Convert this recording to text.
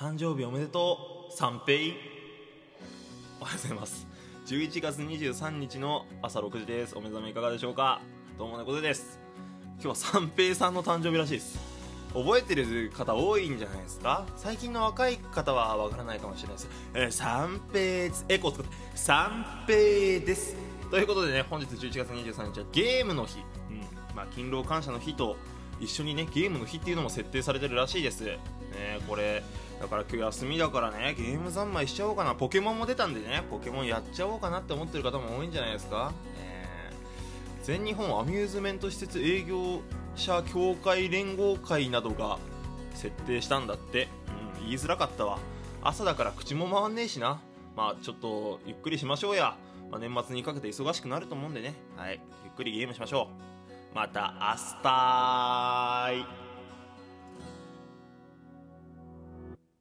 誕生日おめでとう。三平。おはようございます。11月23日の朝6時です。お目覚めいかがでしょうか。どうも猫背です。今日は三平さんの誕生日らしいです。覚えてる方多いんじゃないですか。最近の若い方はわからないかもしれないです。えー、三平エコー作って。三平です。ということでね本日11月23日はゲームの日、うん。まあ、勤労感謝の日と一緒にねゲームの日っていうのも設定されてるらしいです、ね、これだから今日休みだからねゲーム三昧しちゃおうかな。ポケモンも出たんでねポケモンやっちゃおうかなって思ってる方も多いんじゃないですか、ね、全日本アミューズメント施設営業者協会連合会などが設定したんだって、うん、言いづらかったわ。朝だから口も回んねえしな。まあちょっとゆっくりしましょうや、まあ、年末にかけて忙しくなると思うんでね。はい。ゆっくりゲームしましょう。また明日